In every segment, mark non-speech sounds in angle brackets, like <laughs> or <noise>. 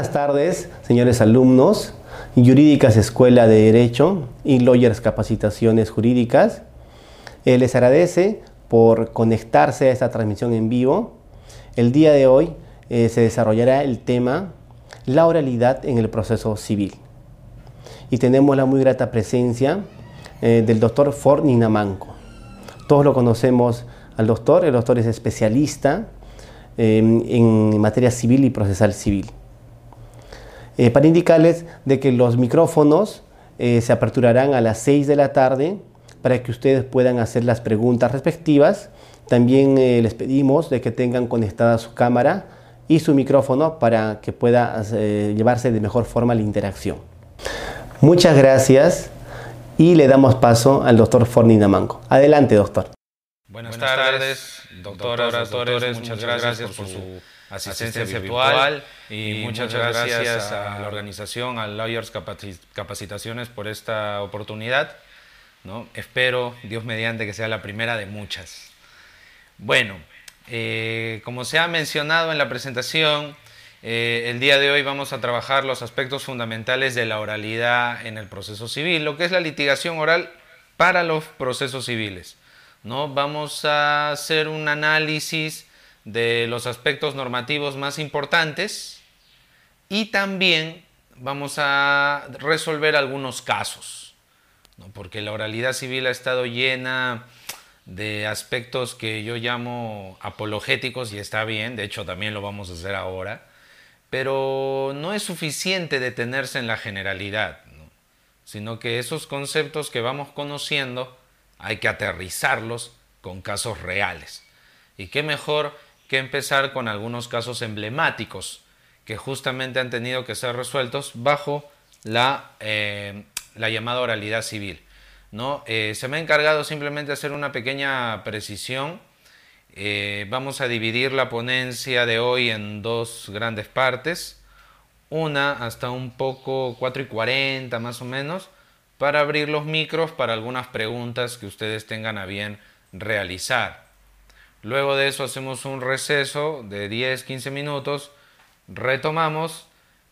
buenas tardes, señores alumnos, Jurídicas Escuela de Derecho y Lawyers Capacitaciones Jurídicas. Eh, les agradece por conectarse a esta transmisión en vivo. El día de hoy eh, se desarrollará el tema la oralidad en el proceso civil. Y tenemos la muy grata presencia eh, del doctor Ford Ninamanco. Todos lo conocemos al doctor, el doctor es especialista en materia civil y procesal civil. Eh, para indicarles de que los micrófonos eh, se aperturarán a las 6 de la tarde para que ustedes puedan hacer las preguntas respectivas. También eh, les pedimos de que tengan conectada su cámara y su micrófono para que pueda llevarse de mejor forma la interacción. Muchas gracias y le damos paso al doctor Fornina Manco. Adelante, doctor. Buenas, tardes, doctoras, doctores, muchas gracias por su asistencia virtual y muchas gracias a la organización, a Lawyers Capacitaciones por esta oportunidad. ¿no? Espero, Dios mediante, que sea la primera de muchas. Bueno, eh, como se ha mencionado en la presentación, eh, el día de hoy vamos a trabajar los aspectos fundamentales de la oralidad en el proceso civil, lo que es la litigación oral para los procesos civiles. ¿no? Vamos a hacer un análisis de los aspectos normativos más importantes y también vamos a resolver algunos casos, porque la oralidad civil ha estado llena de aspectos que yo llamo apologéticos y está bien, de hecho también lo vamos a hacer ahora, pero no es suficiente detenerse en la generalidad, sino que esos conceptos que vamos conociendo hay que aterrizarlos con casos reales. Y qué mejor que empezar con algunos casos emblemáticos que justamente han tenido que ser resueltos bajo la, eh, la llamada oralidad civil. ¿no? Eh, se me ha encargado simplemente hacer una pequeña precisión. Eh, vamos a dividir la ponencia de hoy en dos grandes partes. Una hasta un poco 4 y 40 más o menos para abrir los micros para algunas preguntas que ustedes tengan a bien realizar. Luego de eso hacemos un receso de 10-15 minutos, retomamos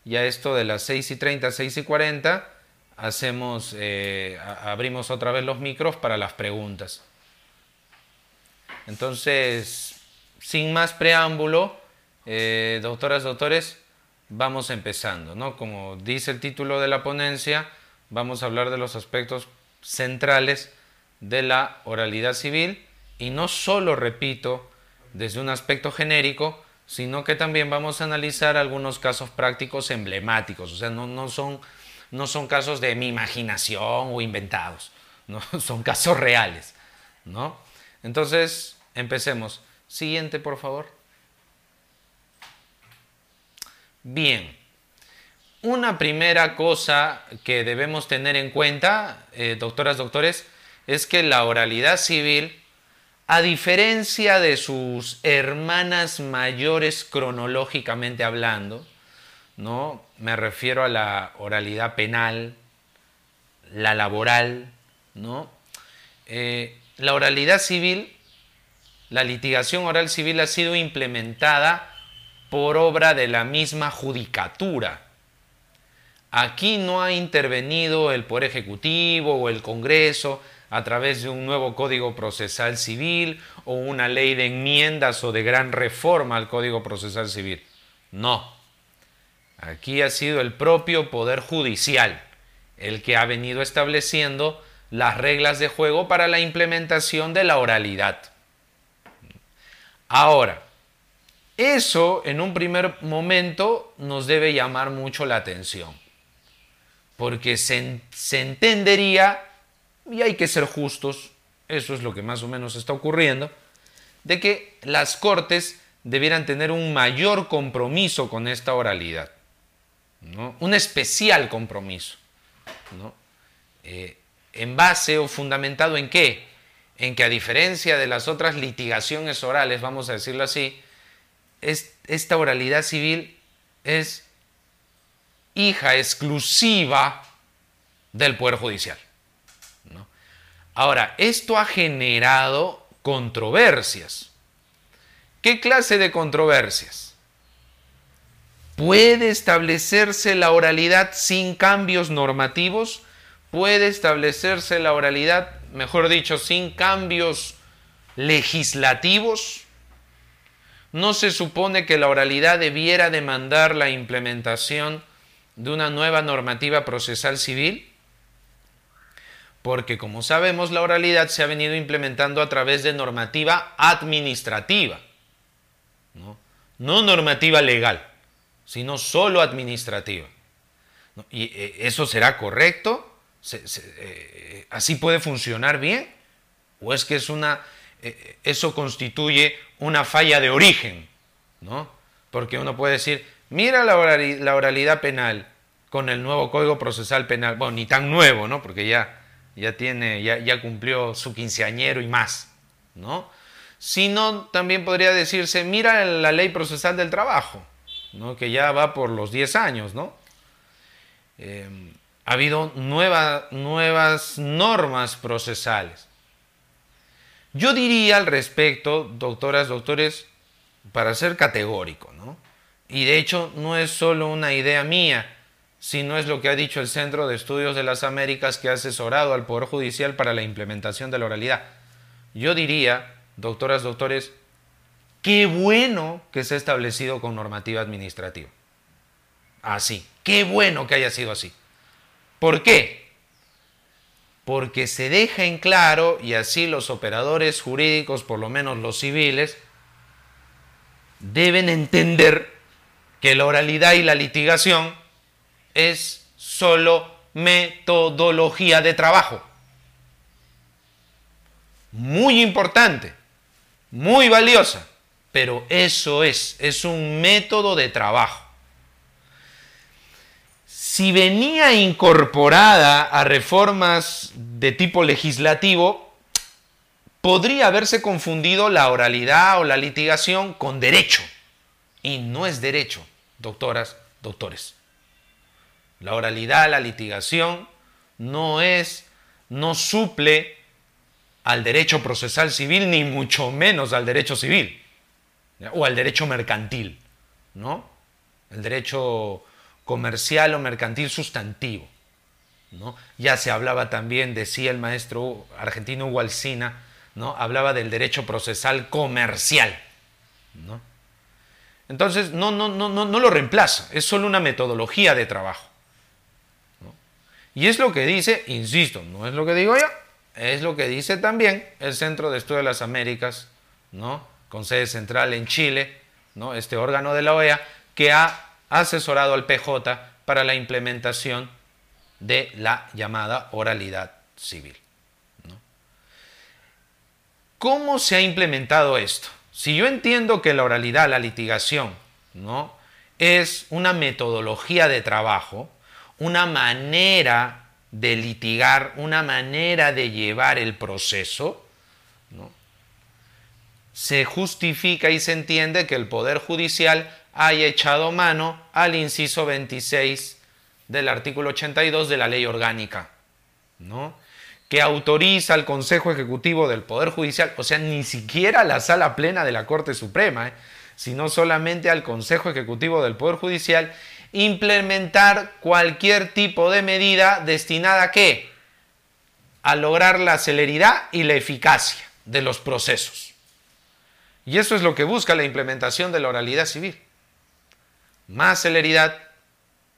y a esto de las 6 y 30, 6 y 40 hacemos, eh, abrimos otra vez los micros para las preguntas. Entonces, sin más preámbulo, eh, doctoras, doctores, vamos empezando. ¿no? Como dice el título de la ponencia, vamos a hablar de los aspectos centrales de la oralidad civil y no solo, repito, desde un aspecto genérico, sino que también vamos a analizar algunos casos prácticos emblemáticos, o sea, no, son, no son casos de mi imaginación o inventados, <laughs> ¿no? son casos reales. ¿no? Entonces, empecemos. Siguiente, por favor. Bien, una primera cosa que debemos tener en cuenta, eh, doctoras, doctores, es que la oralidad civil, a diferencia de sus hermanas mayores cronológicamente hablando, ¿no? Me refiero a la oralidad penal, la laboral, ¿no? Eh, la oralidad civil, la litigación oral civil ha sido implementada por obra de la misma judicatura. Aquí no ha intervenido el Poder Ejecutivo o el Congreso a través de un nuevo Código Procesal Civil o una ley de enmiendas o de gran reforma al Código Procesal Civil. No. Aquí ha sido el propio Poder Judicial el que ha venido estableciendo las reglas de juego para la implementación de la oralidad. Ahora, eso en un primer momento nos debe llamar mucho la atención porque se, entendería, y hay que ser justos, eso es lo que más o menos está ocurriendo, de que las cortes debieran tener un mayor compromiso con esta oralidad, un especial compromiso. Eh, ¿En base o fundamentado en qué? En que a diferencia de las otras litigaciones orales, vamos a decirlo así, esta oralidad civil es hija exclusiva del Poder Judicial. Ahora, esto ha generado controversias. ¿Qué clase de controversias? ¿Puede establecerse la oralidad sin cambios normativos? ¿Puede establecerse la oralidad, mejor dicho, sin cambios legislativos? ¿No se supone que la oralidad debiera demandar la implementación de una nueva normativa procesal civil? Porque como sabemos, la oralidad se ha venido implementando a través de normativa administrativa, no, normativa legal, sino solo administrativa. ¿Y eh, eso será correcto? Eh, ¿Así puede funcionar bien? ¿O es que es una, eh, eso constituye una falla de origen? ¿no? Porque uno puede decir, mira la oralidad penal con el nuevo Código Procesal Penal, bueno, ni tan nuevo, ¿no? Porque ya ya tiene, ya, ya cumplió su quinceañero y más, ¿no? Sino también podría decirse, mira la ley procesal del trabajo, ¿no? que ya va por los 10 años, ¿no? Em, ha habido nuevas normas procesales. Yo diría al respecto, doctoras, doctores, para ser categórico, ¿no? Y de hecho no es solo una idea mía, si no es lo que ha dicho el Centro de Estudios de las Américas que ha asesorado al Poder Judicial para la implementación de la oralidad. Yo diría, doctoras, doctores, qué bueno que se ha establecido con normativa administrativa. Así, qué bueno que haya sido así. ¿Por qué? Porque se deja en claro, y así los operadores jurídicos, por lo menos los civiles, deben entender que la oralidad y la litigación es solo metodología de trabajo. Muy importante, muy valiosa, pero eso es, es un método de trabajo. Si venía incorporada a reformas de tipo legislativo, podría haberse confundido la oralidad o la litigación con derecho. Y no es derecho, doctoras, doctores. La oralidad, la litigación, no es, no suple al derecho procesal civil, ni mucho menos al derecho civil, o al derecho mercantil, ¿no? El derecho comercial o mercantil sustantivo. ¿no? Ya se hablaba también, decía el maestro argentino Hugo ¿no? hablaba del derecho procesal comercial. ¿no? Entonces, no, no, no, no, no lo reemplaza, es solo una metodología de trabajo. Y es lo que dice, insisto, no es lo que digo yo, es lo que dice también el Centro de Estudio de las Américas, ¿no? con sede central en Chile, ¿no? este órgano de la OEA, que ha asesorado al PJ para la implementación de la llamada oralidad civil. ¿Cómo se ha implementado esto? Si yo entiendo que la oralidad, la litigación, ¿no? es una metodología de trabajo, una manera de litigar, una manera de llevar el proceso, se justifica y se entiende que el Poder Judicial haya echado mano al inciso 26 del artículo 82 de la ley orgánica, ¿no? que autoriza al Consejo Ejecutivo del Poder Judicial, o sea, ni siquiera la sala plena de la Corte Suprema, ¿eh? sino solamente al Consejo Ejecutivo del Poder Judicial, implementar cualquier tipo de medida destinada a qué? A lograr la celeridad y la eficacia de los procesos. Y eso es lo que busca la implementación de la oralidad civil. Más celeridad,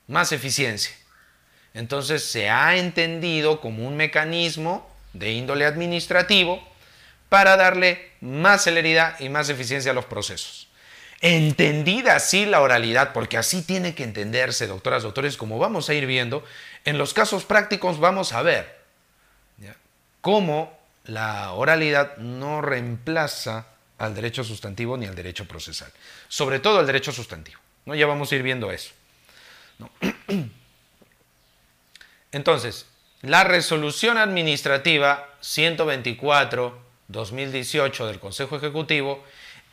más eficiencia. Entonces se ha entendido como un mecanismo de índole administrativo para darle más celeridad y más eficiencia a los procesos. Entendida así la oralidad, porque así tiene que entenderse, doctoras, doctores, como vamos a ir viendo, en los casos prácticos vamos a ver cómo la oralidad no reemplaza al derecho sustantivo ni al derecho procesal, sobre todo al derecho sustantivo. ¿no? Ya vamos a ir viendo eso. <clears throat> Entonces, la resolución administrativa 124-2018 del Consejo Ejecutivo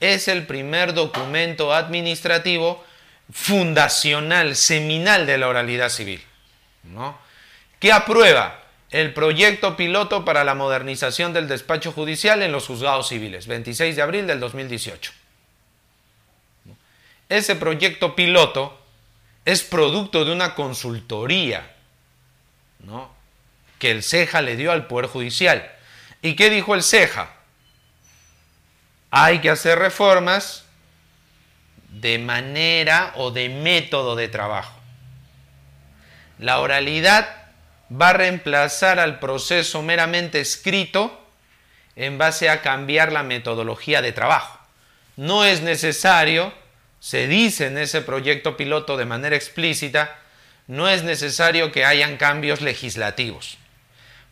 es el primer documento administrativo fundacional, seminal de la oralidad civil, ¿no? que aprueba el proyecto piloto para la modernización del despacho judicial en los juzgados civiles, 26 de abril del 2018. Ese proyecto piloto es producto de una consultoría ¿no? que el CEJA le dio al Poder Judicial. ¿Y qué dijo el CEJA? Hay que hacer reformas de manera o de método de trabajo. La oralidad va a reemplazar al proceso meramente escrito en base a cambiar la metodología de trabajo. No es necesario, se dice en ese proyecto piloto de manera explícita, no es necesario que hayan cambios legislativos,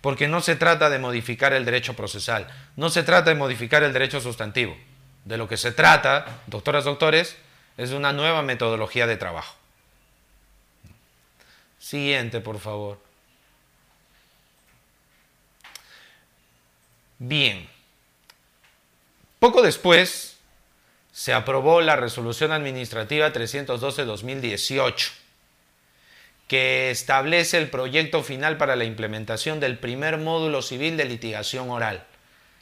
porque no se trata de modificar el derecho procesal, no se trata de modificar el derecho sustantivo. De lo que se trata, doctoras, doctores, es una nueva metodología de trabajo. Siguiente, por favor. Bien. Poco después se aprobó la resolución administrativa 312-2018, que establece el proyecto final para la implementación del primer módulo civil de litigación oral,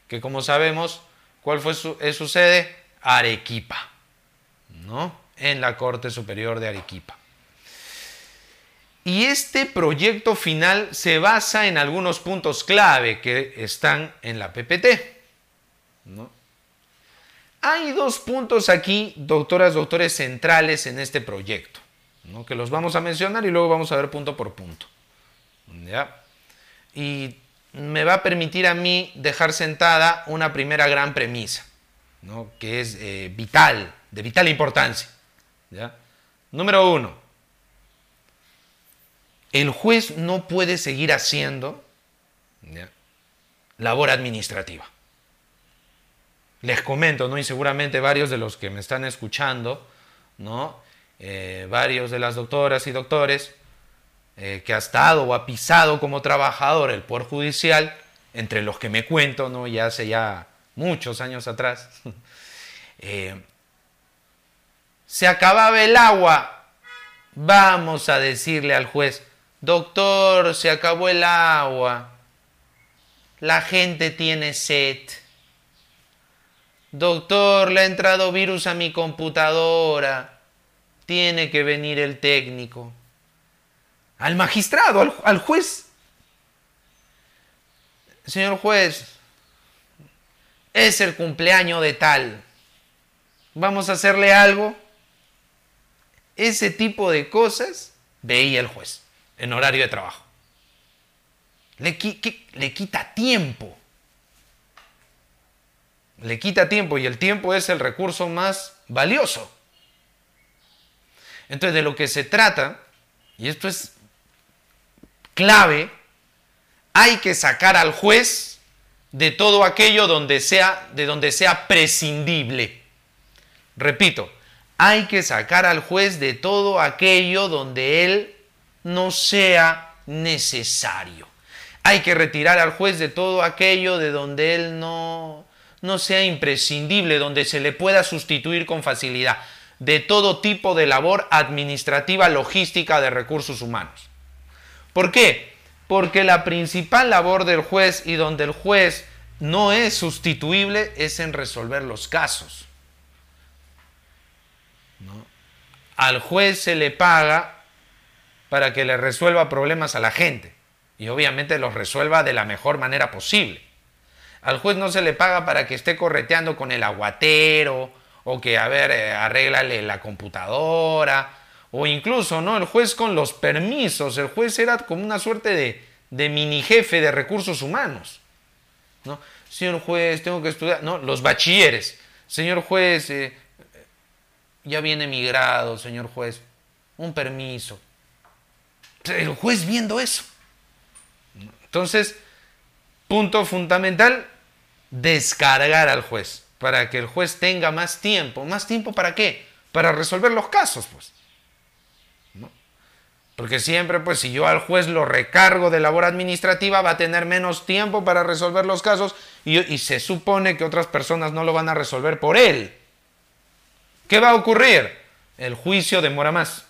que como sabemos, ¿cuál fue su, es su sede? Arequipa, ¿no? En la Corte Superior de Arequipa. Y este proyecto final se basa en algunos puntos clave que están en la PPT. Hay dos puntos aquí, doctoras, doctores, centrales en este proyecto, que los vamos a mencionar y luego vamos a ver punto por punto. Y me va a permitir a mí dejar sentada una primera gran premisa, que es eh, vital, de vital importancia. Número uno, el juez no puede seguir haciendo labor administrativa. Les comento, ¿no? Y seguramente varios de los que me están escuchando, ¿no? Eh, varios de las doctoras y doctores eh, que ha estado o ha pisado como trabajador el Poder Judicial, entre los que me cuento, ¿no? Ya hace ya muchos años atrás, <laughs> eh, se acababa el agua, vamos a decirle al juez, Doctor, se acabó el agua. La gente tiene sed. Doctor, le ha entrado virus a mi computadora. Tiene que venir el técnico. Al magistrado, al, juez. Señor juez, es el cumpleaños de tal. Vamos a hacerle algo. Ese tipo de cosas veía el juez en horario de trabajo. Le, le quita tiempo. Le quita tiempo y el tiempo es el recurso más valioso. Entonces de lo que se trata, y esto es clave, hay que sacar al juez de todo aquello donde sea, de donde sea prescindible. Repito, hay que sacar al juez de todo aquello donde él no sea necesario. Hay que retirar al juez de todo aquello de donde él no, no sea imprescindible, donde se le pueda sustituir con facilidad, de todo tipo de labor administrativa, logística de recursos humanos. ¿Por qué? Porque la principal labor del juez y donde el juez no es sustituible es en resolver los casos. Al juez se le paga para que le resuelva problemas a la gente y obviamente los resuelva de la mejor manera posible. Al juez no se le paga para que esté correteando con el aguatero o que, a ver, eh, arréglale la computadora o incluso, ¿no? El juez con los permisos, el juez era como una suerte de, de mini jefe de recursos humanos, ¿no? Señor juez, tengo que estudiar, no, los bachilleres. Señor juez, eh, ya viene mi grado, señor juez, un permiso el juez viendo eso. Entonces, punto fundamental, descargar al juez, para que el juez tenga más tiempo. ¿Más tiempo para qué? Para resolver los casos, pues. Porque siempre, pues, si yo al juez lo recargo de labor administrativa, va a tener menos tiempo para resolver los casos y, y se supone que otras personas no lo van a resolver por él. ¿Qué va a ocurrir? El juicio demora más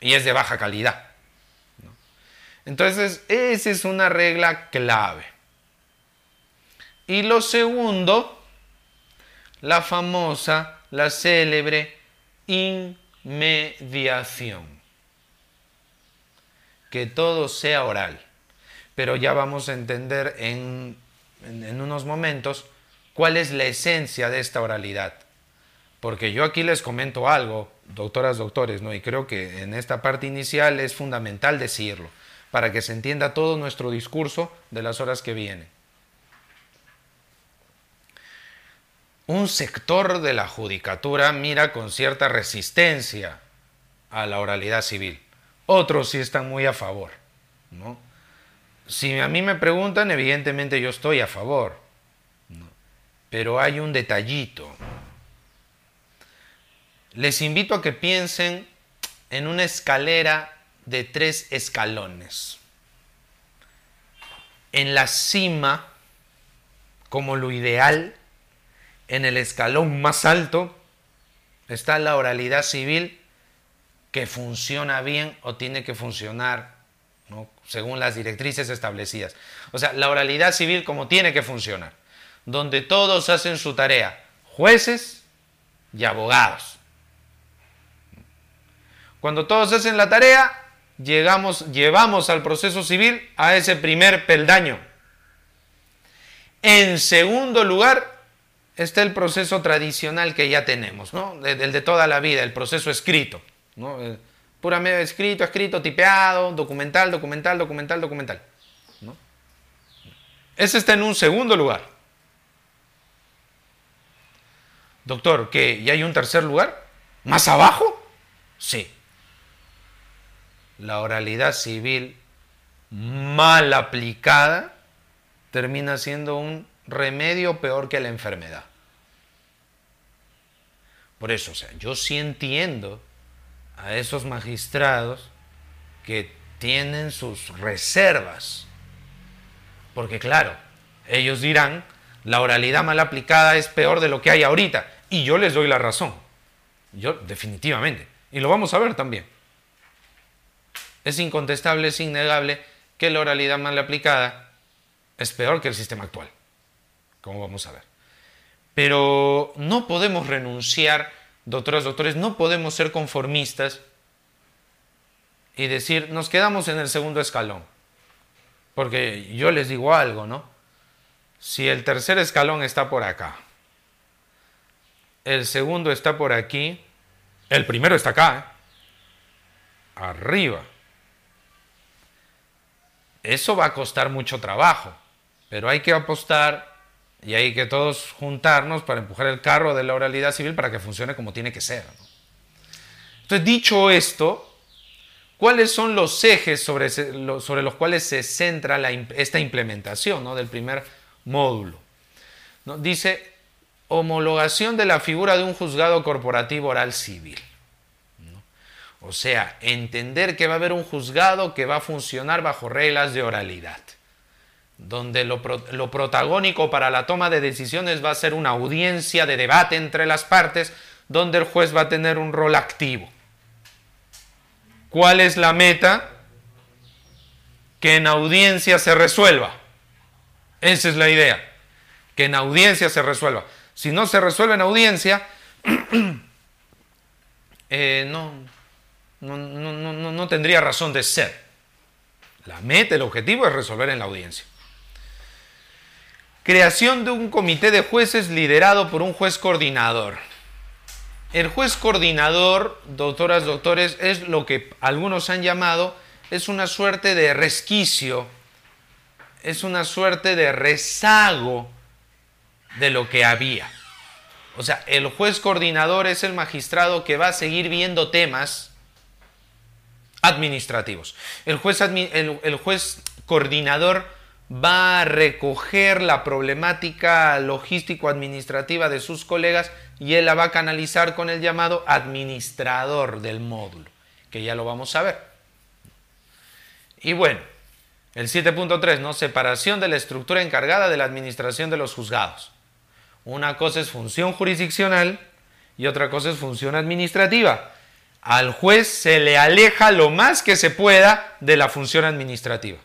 y es de baja calidad. Entonces, esa es una regla clave. Y lo segundo, la famosa, la célebre mediación. Que todo sea oral. Pero ya vamos a entender en, en unos momentos cuál es la esencia de esta oralidad. Porque yo aquí les comento algo, doctoras, doctores, ¿no? y creo que en esta parte inicial es fundamental decirlo, para que se entienda todo nuestro discurso de las horas que vienen. Un sector de la judicatura mira con cierta resistencia a la oralidad civil. Otros sí están muy a favor. ¿no? Si a mí me preguntan, evidentemente yo estoy a favor. Pero hay un detallito. Les invito a que piensen en una escalera de tres escalones. En la cima, como lo ideal, en el escalón más alto está la oralidad civil que funciona bien o tiene que funcionar según las directrices establecidas. O sea, la oralidad civil como tiene que funcionar, donde todos hacen su tarea, jueces y abogados. Cuando todos hacen la tarea, llegamos, llevamos al proceso civil a ese primer peldaño. En segundo lugar, está el proceso tradicional que ya tenemos, ¿no? El de toda la vida, el proceso escrito, ¿no? Puramente escrito, escrito, tipeado, documental, documental, documental, documental. ¿no? Ese está en un segundo lugar. Doctor, ¿qué? ¿Y hay un tercer lugar? ¿Más abajo? Sí. La oralidad civil mal aplicada termina siendo un remedio peor que la enfermedad. Por eso, o sea, yo sí entiendo a esos magistrados que tienen sus reservas. Porque claro, ellos dirán, la oralidad mal aplicada es peor de lo que hay ahorita. Y yo les doy la razón. Yo, definitivamente. Y lo vamos a ver también. Es incontestable, es innegable que la oralidad mal aplicada es peor que el sistema actual. Como vamos a ver. Pero no podemos renunciar, doctoras, doctores, no podemos ser conformistas y decir, nos quedamos en el segundo escalón. Porque yo les digo algo, ¿no? Si el tercer escalón está por acá, el segundo está por aquí, el primero está acá, ¿eh? arriba. Eso va a costar mucho trabajo, pero hay que apostar y hay que todos juntarnos para empujar el carro de la oralidad civil para que funcione como tiene que ser. Entonces, dicho esto, ¿cuáles son los ejes sobre, sobre los cuales se centra esta implementación ¿no? del primer módulo? ¿No? Dice, homologación de la figura de un juzgado corporativo oral civil. O sea, entender que va a haber un juzgado que va a funcionar bajo reglas de oralidad donde lo, protagónico para la toma de decisiones va a ser una audiencia de debate entre las partes, donde el juez va a tener un rol activo. ¿Cuál es la meta? Que en audiencia se resuelva. Esa es la idea. Que en audiencia se resuelva. Si no se resuelve en audiencia, <clears throat> eh, no, no tendría razón de ser. La meta, el objetivo es resolver en la audiencia. Creación de un comité de jueces liderado por un juez coordinador. El juez coordinador, doctoras, doctores, es lo que algunos han llamado, es una suerte de resquicio, es una suerte de rezago de lo que había. O sea, el juez coordinador es el magistrado que va a seguir viendo temas administrativos. El juez, el, el juez coordinador va a recoger la problemática logístico-administrativa de sus colegas y él la va a canalizar con el llamado administrador del módulo, que ya lo vamos a ver. Y bueno, el 7.3, ¿no? Separación de la estructura encargada de la administración de los juzgados. Una cosa es función jurisdiccional y otra cosa es función administrativa. Al juez se le aleja lo más que se pueda de la función administrativa.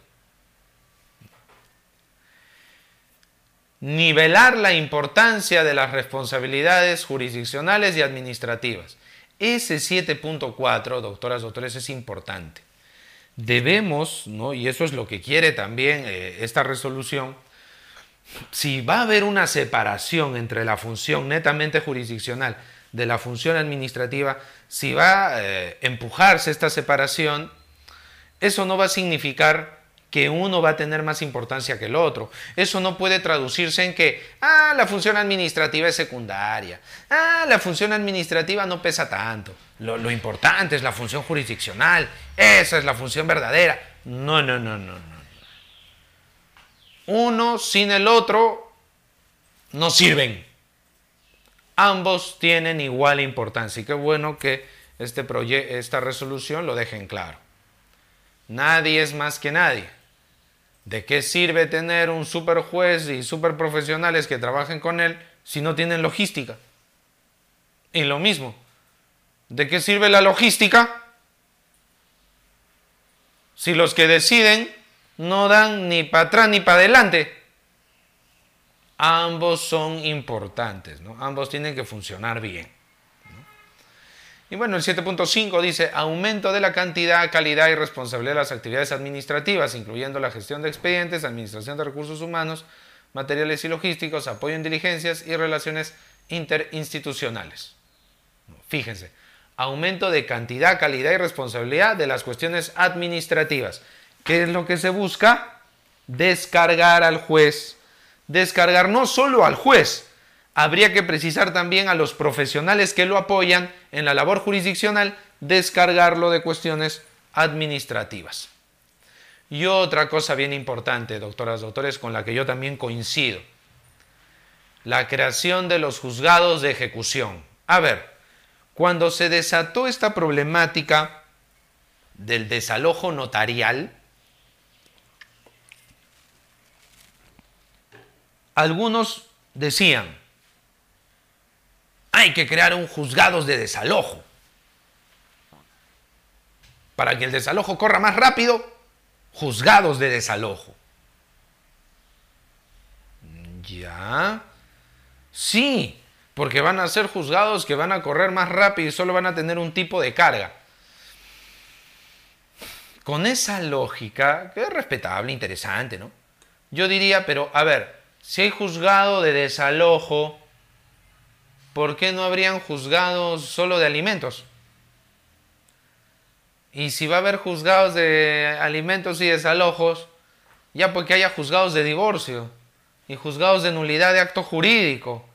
Nivelar la importancia de las responsabilidades jurisdiccionales y administrativas. Ese 7.4, doctoras, doctores, es importante. Debemos, ¿no? y eso es lo que quiere también eh, esta resolución, si va a haber una separación entre la función netamente jurisdiccional de la función administrativa, si va a eh, empujarse esta separación, eso no va a significar que uno va a tener más importancia que el otro. Eso no puede traducirse en que, ah, la función administrativa es secundaria, ah, la función administrativa no pesa tanto, lo, importante es la función jurisdiccional, esa es la función verdadera. No, no, no, no, no. Uno sin el otro no sirven. Ambos tienen igual importancia y qué bueno que este esta resolución lo dejen claro. Nadie es más que nadie. ¿De qué sirve tener un super juez y super profesionales que trabajen con él si no tienen logística? Y lo mismo, ¿de qué sirve la logística si los que deciden no dan ni para atrás ni para adelante? Ambos son importantes, ¿no? Ambos tienen que funcionar bien. Y bueno, el 7.5 dice aumento de la cantidad, calidad y responsabilidad de las actividades administrativas, incluyendo la gestión de expedientes, administración de recursos humanos, materiales y logísticos, apoyo en diligencias y relaciones interinstitucionales. Fíjense, aumento de cantidad, calidad y responsabilidad de las cuestiones administrativas. ¿Qué es lo que se busca? Descargar al juez. Descargar no solo al juez, habría que precisar también a los profesionales que lo apoyan en la labor jurisdiccional descargarlo de cuestiones administrativas. Y otra cosa bien importante, doctoras, doctores, con la que yo también coincido, la creación de los juzgados de ejecución. A ver, cuando se desató esta problemática del desalojo notarial, algunos decían, hay que crear un juzgados de desalojo. Para que el desalojo corra más rápido, juzgados de desalojo. Ya. Sí, porque van a ser juzgados que van a correr más rápido y solo van a tener un tipo de carga. Con esa lógica, que es respetable, interesante, ¿no? Yo diría, pero a ver, si hay juzgado de desalojo, ¿por qué no habrían juzgados solo de alimentos? Y si va a haber juzgados de alimentos y desalojos, ya porque haya juzgados de divorcio, y juzgados de nulidad de acto jurídico,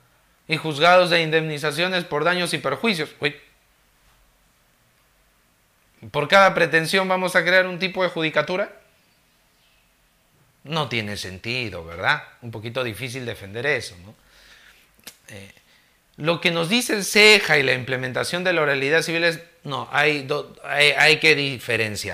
y juzgados de indemnizaciones por daños y perjuicios. ¿Por cada pretensión vamos a crear un tipo de judicatura? No tiene sentido, ¿verdad? Un poquito difícil defender eso, ¿no? Eh, lo que nos dice el CEJA y la implementación de la oralidad civil es, no, hay, hay, hay que diferenciar.